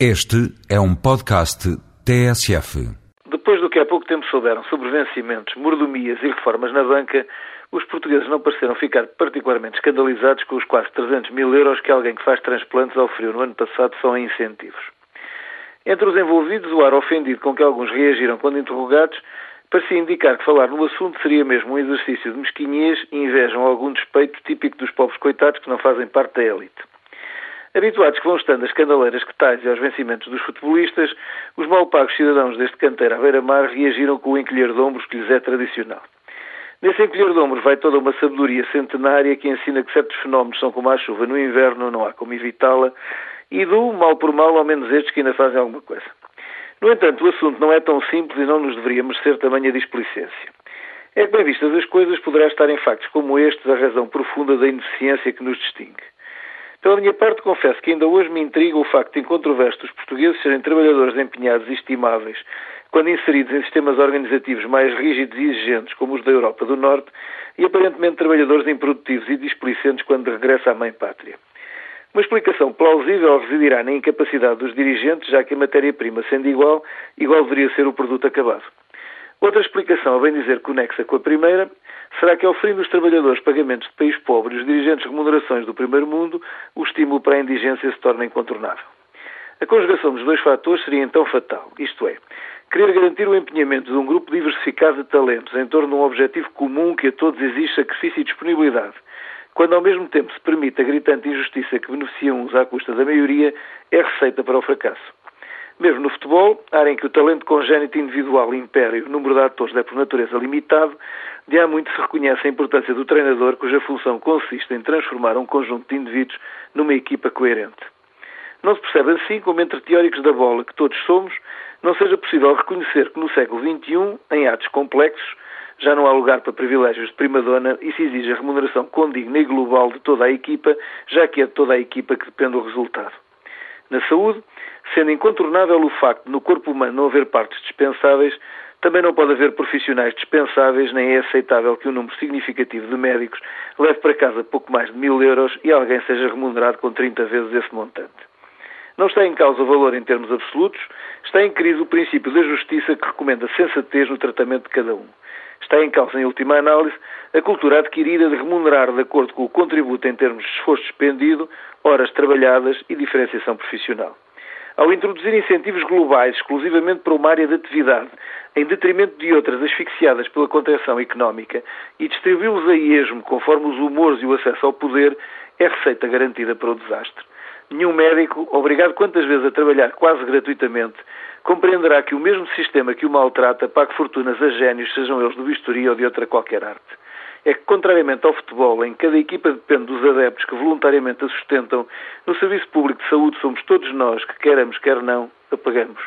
Este é um podcast TSF. Depois do que há pouco tempo souberam sobre vencimentos, mordomias e reformas na banca, os portugueses não pareceram ficar particularmente escandalizados com os quase 300 mil euros que alguém que faz transplantes oferiu no ano passado só em incentivos. Entre os envolvidos, o ar ofendido com que alguns reagiram quando interrogados parecia indicar que falar no assunto seria mesmo um exercício de mesquinhez e invejam algum despeito típico dos pobres coitados que não fazem parte da élite. Habituados que vão estando às escandaleiras que tais e aos vencimentos dos futebolistas, os mal pagos cidadãos deste canteiro à beira-mar reagiram com o encolher de ombros que lhes é tradicional. Nesse encolher de ombros vai toda uma sabedoria centenária que ensina que certos fenómenos são como a chuva no inverno, não há como evitá-la, e do mal por mal, ao menos estes que ainda fazem alguma coisa. No entanto, o assunto não é tão simples e não nos deveria merecer tamanha displicência. É que, bem vistas as coisas, poderá estar em factos como estes a razão profunda da ineficiência que nos distingue. Pela minha parte, confesso que ainda hoje me intriga o facto incontroverso os portugueses serem trabalhadores empenhados e estimáveis, quando inseridos em sistemas organizativos mais rígidos e exigentes, como os da Europa do Norte, e aparentemente trabalhadores improdutivos e displicentes quando regressa à mãe-pátria. Uma explicação plausível residirá na incapacidade dos dirigentes, já que a matéria-prima, sendo igual, igual deveria ser o produto acabado. Outra explicação, a bem dizer conexa com a primeira, será que, oferindo os trabalhadores pagamentos de país pobre e os dirigentes remunerações do primeiro mundo, o estímulo para a indigência se torna incontornável. A conjugação dos dois fatores seria então fatal, isto é, querer garantir o empenhamento de um grupo diversificado de talentos em torno de um objetivo comum que a todos exige sacrifício e disponibilidade, quando ao mesmo tempo se permite a gritante injustiça que beneficia uns à custa da maioria, é receita para o fracasso. Mesmo no futebol, área em que o talento congénito individual impera e o número de atores é por natureza limitado, de há muito se reconhece a importância do treinador cuja função consiste em transformar um conjunto de indivíduos numa equipa coerente. Não se percebe assim como entre teóricos da bola que todos somos, não seja possível reconhecer que no século XXI, em atos complexos, já não há lugar para privilégios de primadona e se exige a remuneração condigna e global de toda a equipa, já que é de toda a equipa que depende o resultado. Na saúde, sendo incontornável o facto de no corpo humano não haver partes dispensáveis, também não pode haver profissionais dispensáveis, nem é aceitável que um número significativo de médicos leve para casa pouco mais de mil euros e alguém seja remunerado com 30 vezes esse montante. Não está em causa o valor em termos absolutos, está em crise o princípio da justiça que recomenda sensatez no tratamento de cada um. Está em causa, em última análise, a cultura adquirida de remunerar de acordo com o contributo em termos de esforço expendido, horas trabalhadas e diferenciação profissional. Ao introduzir incentivos globais exclusivamente para uma área de atividade, em detrimento de outras asfixiadas pela contração económica, e distribuí-los a esmo conforme os humores e o acesso ao poder, é receita garantida para o desastre. Nenhum médico, obrigado quantas vezes a trabalhar quase gratuitamente, compreenderá que o mesmo sistema que o maltrata pague fortunas a génios, sejam eles do bisturi ou de outra qualquer arte. É que, contrariamente ao futebol, em que cada equipa depende dos adeptos que voluntariamente a sustentam, no Serviço Público de Saúde somos todos nós que, queremos, quer não, apagamos.